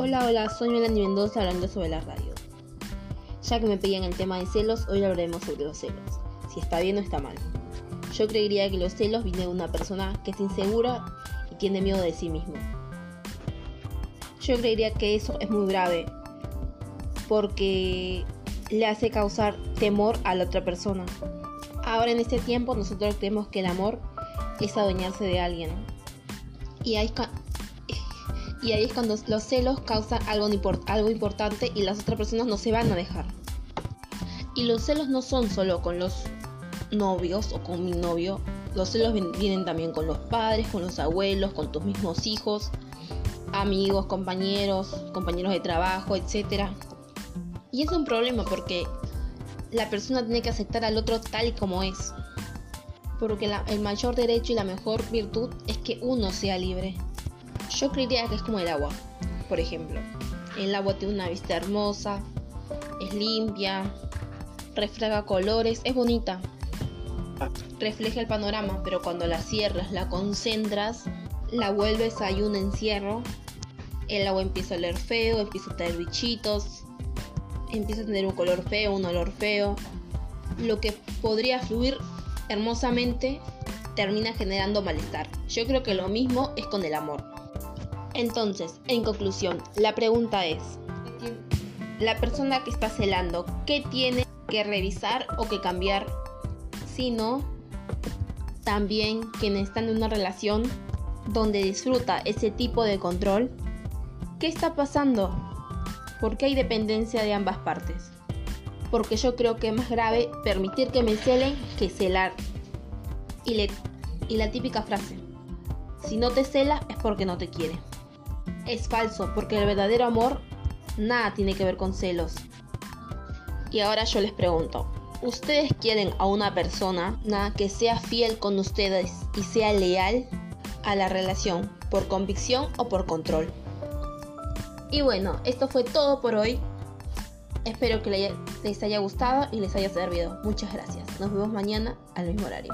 Hola, hola, soy Melanie Mendoza hablando sobre la radio. Ya que me pedían el tema de celos, hoy hablaremos sobre los celos. Si está bien o está mal. Yo creería que los celos vienen de una persona que es insegura y tiene miedo de sí mismo. Yo creería que eso es muy grave porque le hace causar temor a la otra persona. Ahora en este tiempo nosotros creemos que el amor es adueñarse de alguien. Y ahí, y ahí es cuando los celos causan algo, algo importante y las otras personas no se van a dejar. Y los celos no son solo con los novios o con mi novio. Los celos vienen también con los padres, con los abuelos, con tus mismos hijos, amigos, compañeros, compañeros de trabajo, etc. Y es un problema porque la persona tiene que aceptar al otro tal y como es. Porque el mayor derecho y la mejor virtud es que uno sea libre. Yo creería que es como el agua, por ejemplo. El agua tiene una vista hermosa, es limpia, refleja colores, es bonita. Refleja el panorama, pero cuando la cierras, la concentras, la vuelves a un encierro, el agua empieza a oler feo, empieza a tener bichitos, empieza a tener un color feo, un olor feo. Lo que podría fluir hermosamente termina generando malestar. Yo creo que lo mismo es con el amor. Entonces, en conclusión, la pregunta es, la persona que está celando, ¿qué tiene que revisar o que cambiar? Si no, también quienes están en una relación donde disfruta ese tipo de control, ¿qué está pasando? ¿Por qué hay dependencia de ambas partes? Porque yo creo que es más grave permitir que me celen que celar. Y, y la típica frase, si no te cela es porque no te quiere. Es falso, porque el verdadero amor nada tiene que ver con celos. Y ahora yo les pregunto, ¿ustedes quieren a una persona que sea fiel con ustedes y sea leal a la relación por convicción o por control? Y bueno, esto fue todo por hoy. Espero que les haya gustado y les haya servido. Muchas gracias. Nos vemos mañana al mismo horario.